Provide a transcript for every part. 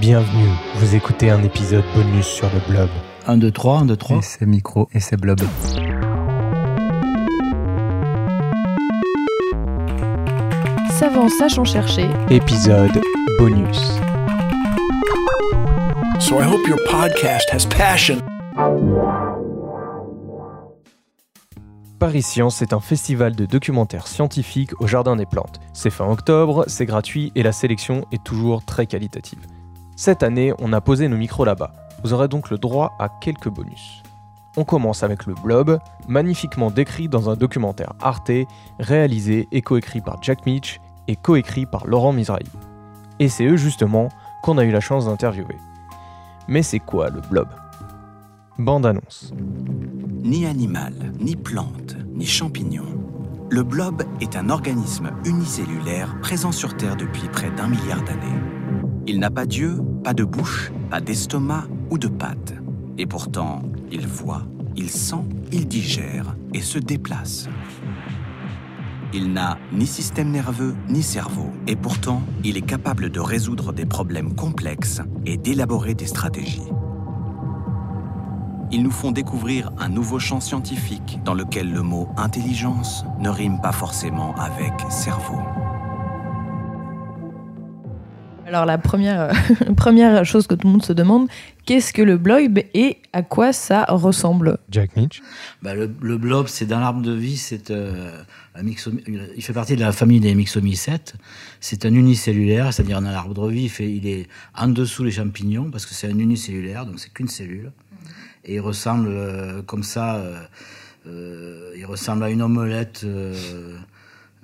Bienvenue, vous écoutez un épisode bonus sur le blob. 1, 2, 3, 1, 2, 3. Et c'est micro et c'est blob. Savant sachant chercher. Épisode bonus. So I hope your podcast has passion. Paris Science est un festival de documentaires scientifiques au Jardin des Plantes. C'est fin octobre, c'est gratuit et la sélection est toujours très qualitative. Cette année, on a posé nos micros là-bas. Vous aurez donc le droit à quelques bonus. On commence avec le Blob, magnifiquement décrit dans un documentaire Arte, réalisé et coécrit par Jack Mitch et coécrit par Laurent Misrahi. Et c'est eux justement qu'on a eu la chance d'interviewer. Mais c'est quoi le Blob? Bande annonce. Ni animal, ni plante, ni champignon. Le blob est un organisme unicellulaire présent sur Terre depuis près d'un milliard d'années. Il n'a pas d'yeux, pas de bouche, pas d'estomac ou de pattes. Et pourtant, il voit, il sent, il digère et se déplace. Il n'a ni système nerveux ni cerveau, et pourtant, il est capable de résoudre des problèmes complexes et d'élaborer des stratégies. Ils nous font découvrir un nouveau champ scientifique dans lequel le mot intelligence ne rime pas forcément avec cerveau. Alors la première, euh, première chose que tout le monde se demande, qu'est-ce que le blob et à quoi ça ressemble Jack Mitch Bah, le, le blob, c'est dans l'arbre de vie, c'est euh, un il fait partie de la famille des myxomycètes. C'est un unicellulaire, c'est-à-dire dans l'arbre de vie, il, fait, il est en dessous les champignons parce que c'est un unicellulaire, donc c'est qu'une cellule. Et il ressemble euh, comme ça, euh, euh, il ressemble à une omelette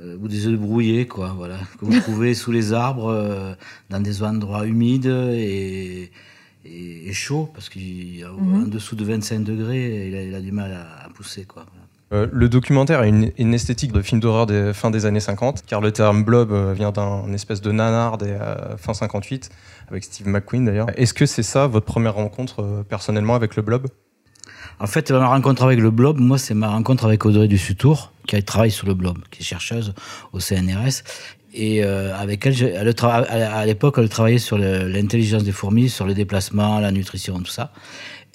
euh, ou des œufs brouillés, quoi, voilà, que vous trouvez sous les arbres, euh, dans des endroits humides et, et, et chauds, parce qu'en dessous de 25 degrés, il a, il a du mal à, à pousser, quoi. voilà. Euh, le documentaire a une, une esthétique de film d'horreur des fin des années 50, car le terme blob euh, vient d'un espèce de nanar des euh, fin 58, avec Steve McQueen d'ailleurs. Est-ce que c'est ça votre première rencontre euh, personnellement avec le blob? En fait, ma rencontre avec le blob, moi, c'est ma rencontre avec Audrey Dussutour, qui travaille sur le blob, qui est chercheuse au CNRS. Et euh, avec elle, à l'époque, elle travaillait sur l'intelligence des fourmis, sur le déplacement, la nutrition, tout ça.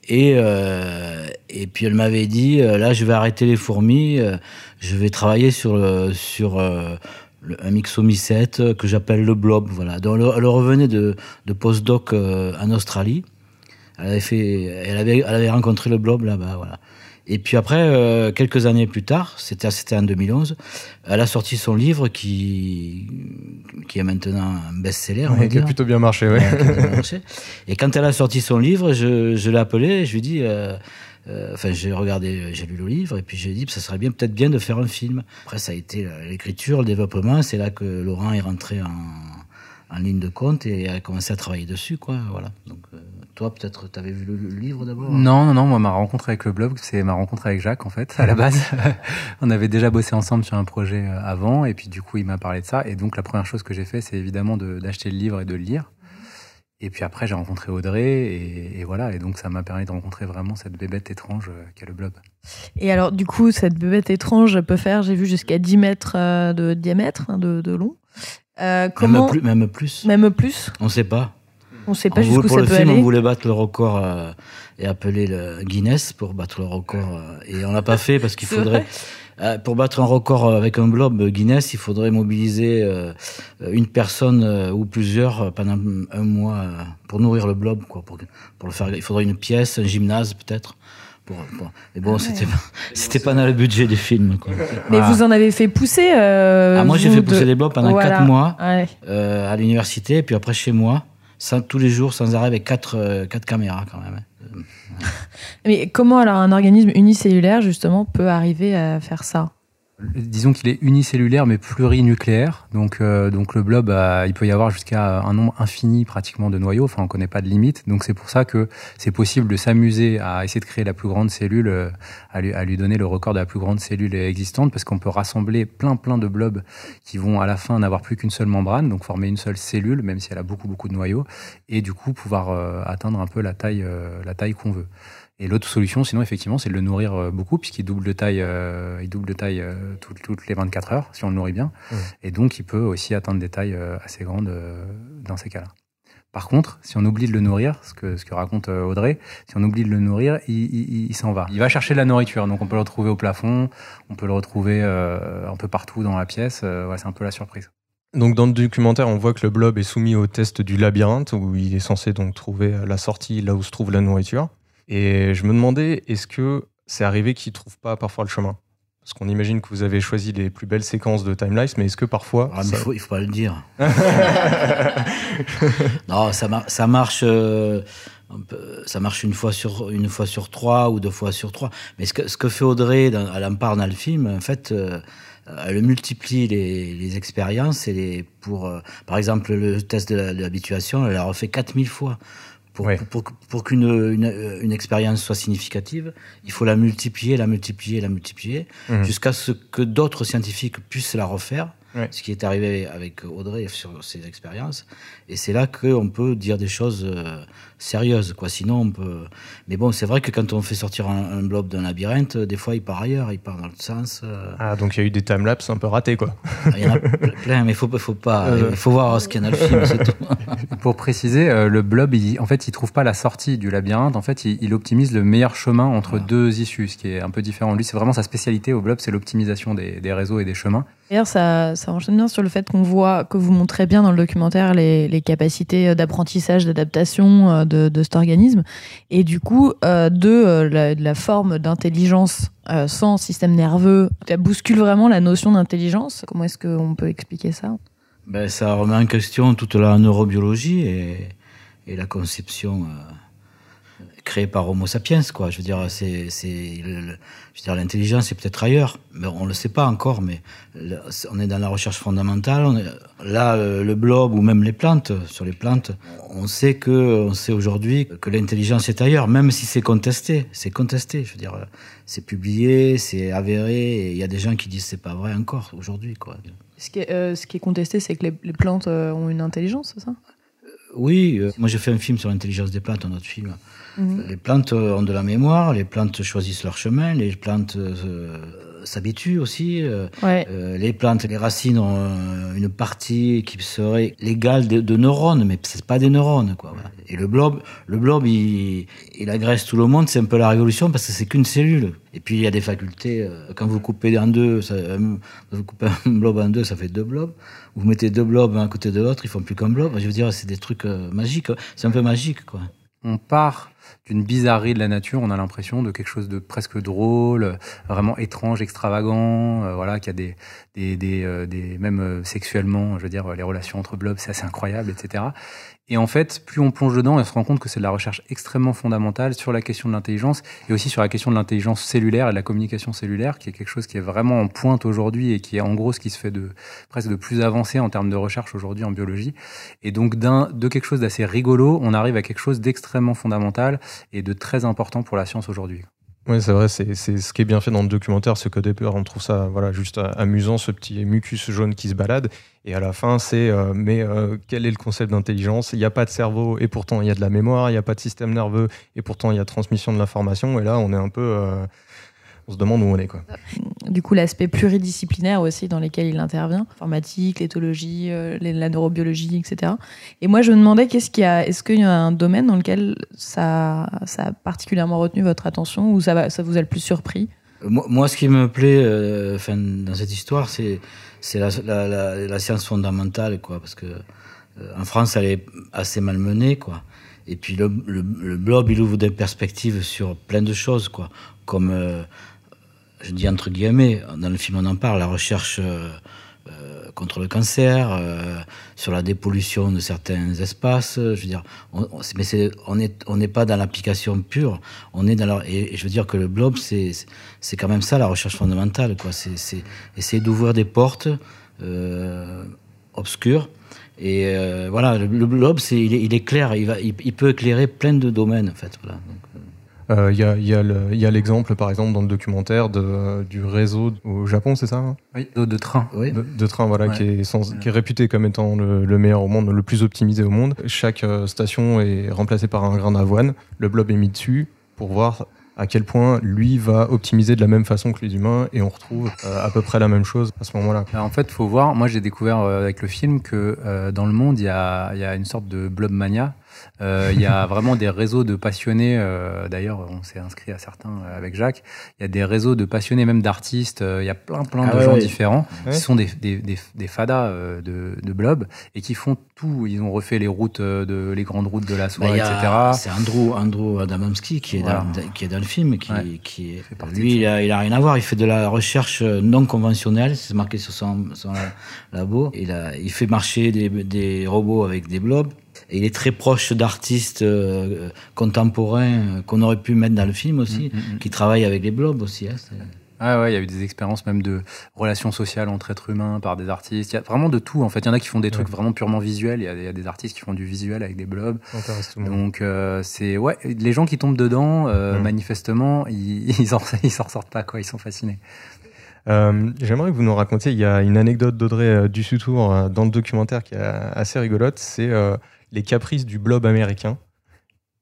Et, euh, puis elle m'avait dit, euh, là, je vais arrêter les fourmis, je vais travailler sur, un myxomycète euh, que j'appelle le blob. Voilà. Donc, elle, revenait de, de postdoc en Australie. Elle avait, fait, elle, avait, elle avait rencontré le blob là-bas. Voilà. Et puis après, euh, quelques années plus tard, c'était en 2011, elle a sorti son livre qui, qui est maintenant un best-seller. Ouais, Qui a plutôt bien marché. Ouais, marché. Et quand elle a sorti son livre, je, je l'ai appelée, je lui ai dit, euh, euh, enfin j'ai regardé, j'ai lu le livre, et puis j'ai dit, ça serait bien, peut-être bien de faire un film. Après, ça a été l'écriture, le développement, c'est là que Laurent est rentré en, en ligne de compte et a commencé à travailler dessus, quoi. Voilà. Donc, euh, toi, peut-être, tu avais vu le, le livre d'abord Non, non, non, moi, ma rencontre avec le blog, c'est ma rencontre avec Jacques, en fait, à la base. On avait déjà bossé ensemble sur un projet euh, avant, et puis du coup, il m'a parlé de ça. Et donc, la première chose que j'ai fait, c'est évidemment de- d'acheter le livre et de le lire. Et puis après, j'ai rencontré Audrey, et, et voilà. Et donc, ça m'a permis de rencontrer vraiment cette bébête étrange euh, qu'est le blob. Et alors du coup, cette bébête étrange peut faire, j'ai vu jusqu'à 10 mètres euh, de diamètre, hein, de, de long. Euh, comment même, plus, même plus. Même plus On sait pas. On sait pas jusqu'où pour ça le peut film, aller. on voulait battre le record euh, et appeler le Guinness pour battre le record. euh, et on l'a pas fait parce qu'il faudrait. euh, pour battre un record avec un blob Guinness, il faudrait mobiliser une personne ou plusieurs pendant un mois pour nourrir le blob, quoi. Pour, pour le faire, il faudrait une pièce, un gymnase peut-être. Pour, pour- Mais bon, Ah ouais. c'était pas, c'était pas dans le budget du film. Quoi. Mais Voilà. vous en avez fait pousser euh, Ah, moi, j'ai fait pousser de- des blobs pendant Voilà. quatre mois Ouais. euh, à l'université, et puis après chez moi, tous les jours, sans arrêt, avec quatre, euh, quatre caméras quand même. hein. Mais comment alors un organisme unicellulaire justement peut arriver à faire ça? Disons qu'il est unicellulaire mais plurinucléaire. Donc, euh, donc le blob, a- il peut y avoir jusqu'à un nombre infini pratiquement de noyaux. Enfin, on connaît pas de limite. Donc c'est pour ça que c'est possible de s'amuser à essayer de créer la plus grande cellule, euh, à lui, à lui donner le record de la plus grande cellule existante, parce qu'on peut rassembler plein plein de blobs qui vont à la fin n'avoir plus qu'une seule membrane, donc former une seule cellule, même si elle a beaucoup beaucoup de noyaux, et du coup pouvoir euh, atteindre un peu la taille, euh, la taille qu'on veut. Et l'autre solution, sinon, effectivement, c'est de le nourrir euh, beaucoup, puisqu'il double de taille, euh, il double de taille euh, toutes, toutes les 24 heures, si on le nourrit bien. Et donc, il peut aussi atteindre des tailles assez grandes dans ces cas-là. Par contre, si on oublie de le nourrir, ce que, ce que raconte Audrey, si on oublie de le nourrir, il, il- il s'en va. Il va chercher de la nourriture, donc on peut le retrouver au plafond, on peut le retrouver euh, un peu partout dans la pièce. Euh, ouais, c'est un peu la surprise. Donc dans le documentaire, on voit que le blob est soumis au test du labyrinthe où il est censé donc trouver la sortie là où se trouve la nourriture. Et je me demandais, est-ce que c'est arrivé qu'il trouve pas parfois le chemin? Parce qu'on imagine que vous avez choisi les plus belles séquences de Timelines, mais est-ce que parfois Ah, mais ça- il faut, il faut pas le dire. non, ça, mar- ça marche. euh, un peu- ça marche une fois sur une fois sur trois ou deux fois sur trois. Mais ce que, ce que fait Audrey, dans, elle en parle dans le film, en fait, euh, elle multiplie les, les expériences et les pour euh, par exemple le test de l'habituation, elle l'a refait 4000 fois. Pour, Ouais. pour, pour- pour qu'une une, une expérience soit significative, il faut la multiplier, la multiplier, la multiplier, Mhm. jusqu'à ce que d'autres scientifiques puissent la refaire Ouais. ce qui est arrivé avec Audrey sur ses expériences. Et c'est là qu'on peut dire des choses euh, sérieuses, quoi. Sinon, on peut. Mais bon, c'est vrai que quand on fait sortir un, un blob d'un labyrinthe, euh, des fois, il part ailleurs, il part dans l'autre sens. euh. Ah, donc il y a eu des timelapses un peu ratés, quoi. Il y en a ple- plein, mais faut, faut pas. Euh. Il faut voir ce qu'il y en a dans le film, c'est tout. Pour préciser, euh, le blob, il, en fait, il trouve pas la sortie du labyrinthe. En fait, il, il optimise le meilleur chemin entre Voilà. deux issues, ce qui est un peu différent. Lui, c'est vraiment sa spécialité au blob, c'est l'optimisation des, des réseaux et des chemins. D'ailleurs, ça, ça enchaîne bien sur le fait qu'on voit, que vous montrez bien dans le documentaire les, les capacités d'apprentissage, d'adaptation euh, de, de cet organisme. Et du coup, euh, de, euh, la, de la forme d'intelligence euh, sans système nerveux, ça bouscule vraiment la notion d'intelligence. Comment est-ce qu'on peut expliquer ça? Ben, ça remet en question toute la neurobiologie et, et la conception euh, créée par Homo sapiens, quoi. Je veux dire, c'est, c'est, le- le- je veux dire, l'intelligence est peut-être ailleurs, mais on le sait pas encore. Mais on est dans la recherche fondamentale. On est- là, le blob ou même les plantes, sur les plantes, on sait que, on sait aujourd'hui que l'intelligence est ailleurs, même si c'est contesté. C'est contesté. Je veux dire, c'est publié, c'est avéré. Il y a des gens qui disent c'est pas vrai encore aujourd'hui, quoi. ce qui, est, euh, ce qui est contesté, c'est que les, les plantes euh, ont une intelligence, c'est ça? Oui, euh, moi j'ai fait un film sur l'intelligence des plantes, un autre film. Mhm. Les plantes ont de la mémoire, les plantes choisissent leur chemin, les plantes euh, s'habituent aussi. euh, Ouais. euh, les plantes, les racines ont une partie qui serait l'égale de, de neurones, mais c'est pas des neurones, quoi. voilà. Et le blob, le blob, il, il agresse tout le monde. C'est un peu la révolution parce que c'est qu'une cellule. Et puis il y a des facultés. quand vous coupez en deux, ça, vous coupez un blob en deux, ça fait deux blobs. Vous mettez deux blobs un à côté de l'autre, ils font plus qu'un blob. Je veux dire, c'est des trucs magiques. C'est un peu magique, quoi. on part d'une bizarrerie de la nature, on a l'impression de quelque chose de presque drôle, euh, vraiment étrange, extravagant, euh, voilà, qui a des, des, des, euh, même sexuellement, je veux dire, les relations entre blobs, c'est assez incroyable, etc. Et en fait, plus on plonge dedans, on se rend compte que c'est de la recherche extrêmement fondamentale sur la question de l'intelligence et aussi sur la question de l'intelligence cellulaire et de la communication cellulaire, qui est quelque chose qui est vraiment en pointe aujourd'hui et qui est en gros ce qui se fait de presque de plus avancé en termes de recherche aujourd'hui en biologie. Et donc de quelque chose d'assez rigolo, on arrive à quelque chose d'extrêmement fondamental et de très important pour la science aujourd'hui. Oui, c'est vrai, c'est ce qui est bien fait dans le documentaire, c'est qu'au départ, on trouve ça voilà, juste euh, amusant, ce petit mucus jaune qui se balade. Et à la fin, c'est euh, mais euh, quel est le concept d'intelligence? Il n'y a pas de cerveau et pourtant il y a de la mémoire, il n'y a pas de système nerveux et pourtant il y a transmission de l'information. Et là, on est un peu. On se demande où on est. Quoi. Du coup, l'aspect pluridisciplinaire aussi dans lesquels il intervient, informatique, l'éthologie, euh, la neurobiologie, etc. Et moi, je me demandais, qu'est-ce qu'il y a, est-ce qu'il y a un domaine dans lequel ça, ça a particulièrement retenu votre attention ou ça, va, ça vous a le plus surpris? Euh, Moi, moi, ce qui me plaît euh, dans cette histoire, c'est c'est la, la, la, la science fondamentale, quoi, parce que euh, en France, elle est assez malmenée, quoi. Et puis le, le, le blob, il ouvre des perspectives sur plein de choses, quoi, comme euh, je dis entre guillemets, dans le film on en parle, la recherche euh, euh, contre le cancer, euh, sur la dépollution de certains espaces. Je veux dire, on, mais on est, on n'est pas dans l'application pure. On est dans et, je veux dire que le blob, c'est, quand même ça la recherche fondamentale, quoi. C'est, essayer d'ouvrir des portes obscures. Et voilà, le, blob, il, est, clair, il, va, il, peut éclairer plein de domaines, en fait. Euh, Euh, Il y a, il y il l'exemple, par exemple, dans le documentaire de, du réseau au Japon, c'est ça hein? Oui, de, de train. oui. de, de train voilà, Ouais. qui, est sans- qui est réputé comme étant le, le meilleur au monde, le plus optimisé au monde. Chaque euh, station est remplacée par un grain d'avoine. Le blob est mis dessus pour voir à quel point lui va optimiser de la même façon que les humains et on retrouve euh, à peu près la même chose à ce moment-là. En fait, faut voir. Moi, j'ai découvert euh, avec le film que euh, dans le monde, il y a, il y a une sorte de blob mania. Euh, Il y a vraiment des réseaux de passionnés. euh, D'ailleurs, on s'est inscrit à certains euh, avec Jacques. Il y a des réseaux de passionnés, même d'artistes. euh, Il y a plein, plein Ah de ouais, gens ouais. différents Ouais. qui sont des, des, des, des fadas euh, de, de blob et qui font tout. Ils ont refait les routes, de, les grandes routes de la Bah, y a- etc. C'est Andrew, Andrew Adamowski qui est, Voilà. dans, qui est dans le film, qui, qui est, lui, il a, il a rien à voir. Il fait de la recherche non conventionnelle, c'est marqué sur son, son labo. Il, a, il fait marcher des, des robots avec des blobs. Et il est très proche d'artistes euh, contemporains euh, qu'on aurait pu mettre dans le film aussi, Mm, mm, mm. qui travaillent avec les blobs aussi. hein, Ah ouais, il y a eu des expériences même de relations sociales entre êtres humains par des artistes. Il y a vraiment de tout en fait. Il y en a qui font des trucs vraiment purement visuels. Il y, a, il y a des artistes qui font du visuel avec des blobs. Tout. Donc euh, c'est ouais, les gens qui tombent dedans, euh, manifestement, ils ils en ils s'en sortent pas quoi. Ils sont fascinés. Euh, J'aimerais que vous nous racontiez, il y a une anecdote d'Audrey euh, Dussutour euh, dans le documentaire qui est assez rigolote, c'est euh, les caprices du blob américain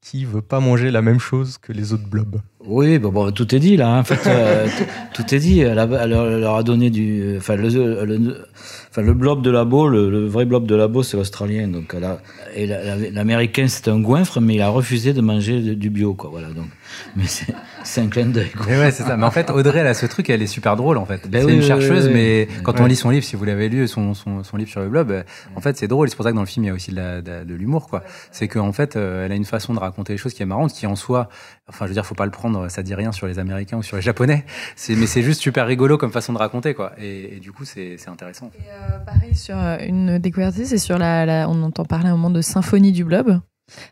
qui veut pas manger la même chose que les autres blobs. Oui, bon, bon, tout est dit là. hein. En fait, euh, tout, est dit. Elle, a- elle leur- a donné du, enfin le, le- enfin le blob de labo, le, le vrai blob de labo, c'est l'australien. Donc, elle a- et la- la- l'américain, c'est un goinfre, mais il a refusé de manger de- du bio, quoi. Voilà. Donc, mais c'est un clin d'œil. Mais ouais, c'est ça. Mais en fait, Audrey, elle a ce truc, elle est super drôle en fait. Ben c'est oui, une chercheuse, oui, oui. mais quand on lit son livre, si vous l'avez lu, son, son, son livre sur le blob, en fait, c'est drôle. C'est pour ça que dans le film, il y a aussi de l'humour, quoi. C'est qu'en fait, euh, elle a une façon de raconter les choses qui est marrante, qui en soi, enfin, je veux dire, faut pas le prendre, ça dit rien sur les Américains ou sur les Japonais. Mais c'est juste super rigolo comme façon de raconter, quoi. Et, et du coup, c'est, intéressant. Et, euh, pareil, sur euh, une découverte, c'est sur la, la- On entend parler un moment de symphonie du blob.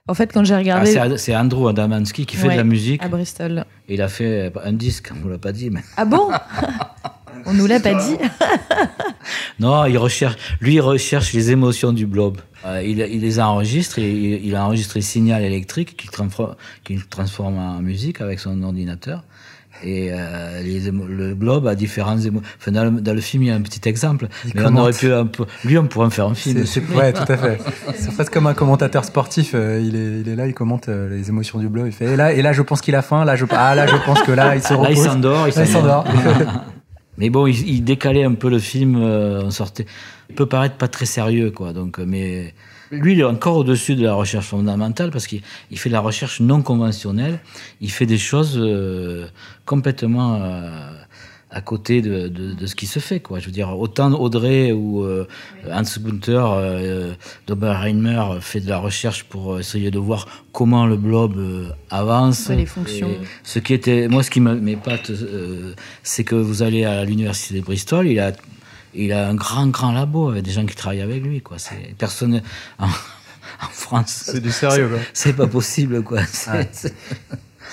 En fait, quand j'ai Ah, regardé c'est Andrew Adamansky qui fait de la musique. à Bristol. Il a fait un disque, on vous l'a pas dit, mais. Ah bon? On nous l'a pas dit. Non, il recherche, lui, il recherche les émotions du blob. Euh, il, il les enregistre et il, il a enregistré le signal électrique qu'il transforme, en musique avec son ordinateur. Et euh, les émo- le blob a différentes émotions. Enfin, dans, le, dans le film, il y a un petit exemple. Il mais on aurait pu un peu. Lui, on pourrait en faire un film. C'est, ouais, tout à fait. C'est presque comme un commentateur sportif. euh, il, est, il est là, il commente euh, les émotions du blob. Il fait, et là, et là, je pense qu'il a faim. Là, je, ah, là, je pense que là, il se Là, il repose. s'endort. Il Là, il s'endort. mais bon, il, il décalait un peu le film. euh, on sortait. Il peut paraître pas très sérieux, quoi. Donc, euh, mais lui, il est encore au-dessus de la recherche fondamentale parce qu'il il fait de la recherche non conventionnelle. Il fait des choses euh, complètement euh, à côté de, de, de ce qui se fait, quoi. Je veux dire, autant Audrey ou euh, Hans Gunther, euh, Doberheimer fait de la recherche pour essayer de voir comment le blob euh, avance. Ouais, les fonctions. Et ce qui était, moi, ce qui me- m'épate, euh, c'est que vous allez à l'université de Bristol, il a, il a un grand, grand labo avec des gens qui travaillent avec lui, quoi. C'est personne en, en France. C'est du sérieux, quoi. C'est pas possible, quoi.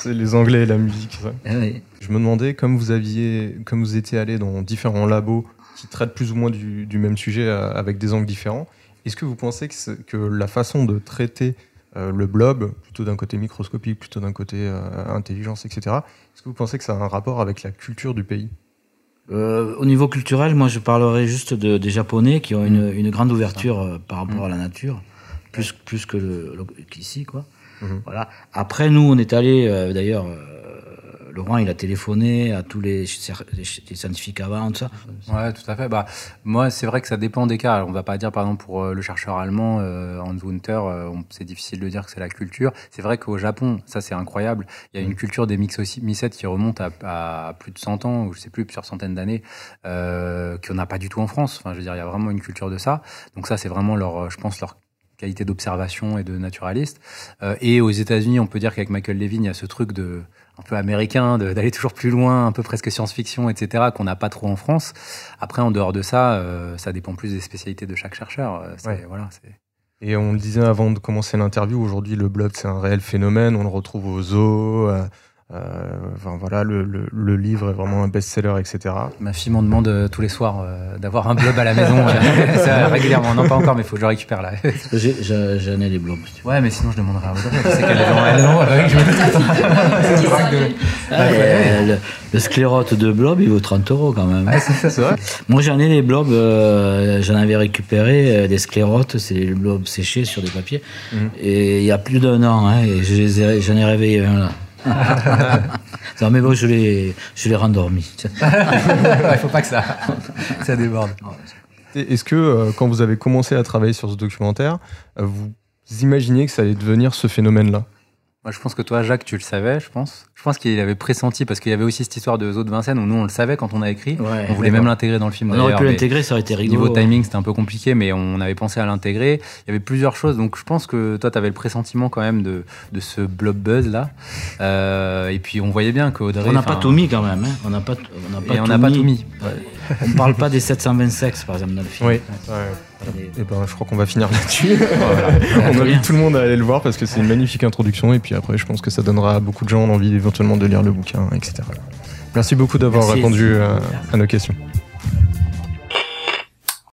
C'est- les Anglais et la musique. ça. Ah oui. Je me demandais, comme vous aviez, comme vous étiez allé dans différents labos qui traitent plus ou moins du, du même sujet euh, avec des angles différents, est-ce que vous pensez que, la façon de traiter euh, le blob, plutôt d'un côté microscopique, plutôt d'un côté euh, intelligence, etc., est-ce que vous pensez que ça a un rapport avec la culture du pays? Euh, au niveau culturel, moi, je parlerai juste de, des Japonais qui ont une, une grande ouverture euh, par rapport à la nature, plus, plus que qu'ici, quoi. Mhm. Voilà. Après, nous, on est allé, euh, d'ailleurs, euh, Laurent, il a téléphoné à tous les, les scientifiques avant, tout ça. Ouais, tout à fait. Bah, moi, c'est vrai que ça dépend des cas. Alors, on va pas dire, par exemple, pour euh, le chercheur allemand, euh, Hans Wunter, euh, c'est difficile de dire que c'est la culture. C'est vrai qu'au Japon, ça, c'est incroyable. Il y a une culture des mycètes qui remonte à, à plus de 100 ans, ou je sais plus, plusieurs centaines d'années, euh, qu'on n'a pas du tout en France. Enfin, je veux dire, il y a vraiment une culture de ça. Donc ça, c'est vraiment leur, je pense, leur qualité d'observation et de naturaliste. Euh, et aux États-Unis, on peut dire qu'avec Michael Levin, il y a ce truc de un peu américain, d'aller toujours plus loin, un peu presque science-fiction, etc., qu'on n'a pas trop en France. Après, en dehors de ça, euh, ça dépend plus des spécialités de chaque chercheur. Euh, Ouais. voilà, Et on le disait avant de commencer l'interview, aujourd'hui le blob c'est un réel phénomène, on le retrouve aux zoos, enfin voilà, le, le- le livre est vraiment un best-seller, etc. Ma fille m'en demande euh, tous les soirs euh, d'avoir un blob à la maison, euh, ça, régulièrement. Non, pas encore, mais il faut que je le récupère là. J'ai- j'ai- J'en ai les blobs. Ouais, mais sinon je demanderai à Audrey. Je sais qu'elle est dans je euh, le, sclérote de blob, il vaut 30 euros quand même. Ouais, c'est ça, c'est vrai. Moi, j'en ai les blobs, euh, j'en avais récupéré euh, des sclérotes, c'est les blobs séchés sur des papiers. Mhm. Et il y a plus d'un an, hein, et je les ai- j'en ai réveillé un là. non, mais bon, je l'ai, je l'ai rendormi. Il faut pas que ça, déborde. Est-ce que euh, quand vous avez commencé à travailler sur ce documentaire, euh, vous imaginiez que ça allait devenir ce phénomène-là? Moi, je pense que toi, Jacques, tu le savais, je pense. Je pense qu'il avait pressenti parce qu'il y avait aussi cette histoire de Zo de Vincennes où nous, on le savait quand on a écrit. Ouais, on voulait même l'intégrer dans le film. On aurait pu l'intégrer, ça aurait été rigolo. Niveau timing, c'était un peu compliqué, mais on avait pensé à l'intégrer. Il y avait plusieurs choses, donc je pense que toi, tu avais le pressentiment quand même de, de ce blob buzz là. Euh, et puis on voyait bien qu'Audrey. On n'a pas tout mis quand même. Hein. On n'a pas, on n'a pas, Et on n'a pas tout mis. On ne parle pas des 720 sexes, par exemple, dans le film. Oui. Des- Et ben, je crois qu'on va finir là-dessus. On invite tout le monde à aller le voir parce que c'est une magnifique introduction et puis après, je pense que ça donnera à beaucoup de gens l'envie éventuellement de lire le bouquin, etc. Merci beaucoup d'avoir répondu à- à nos questions.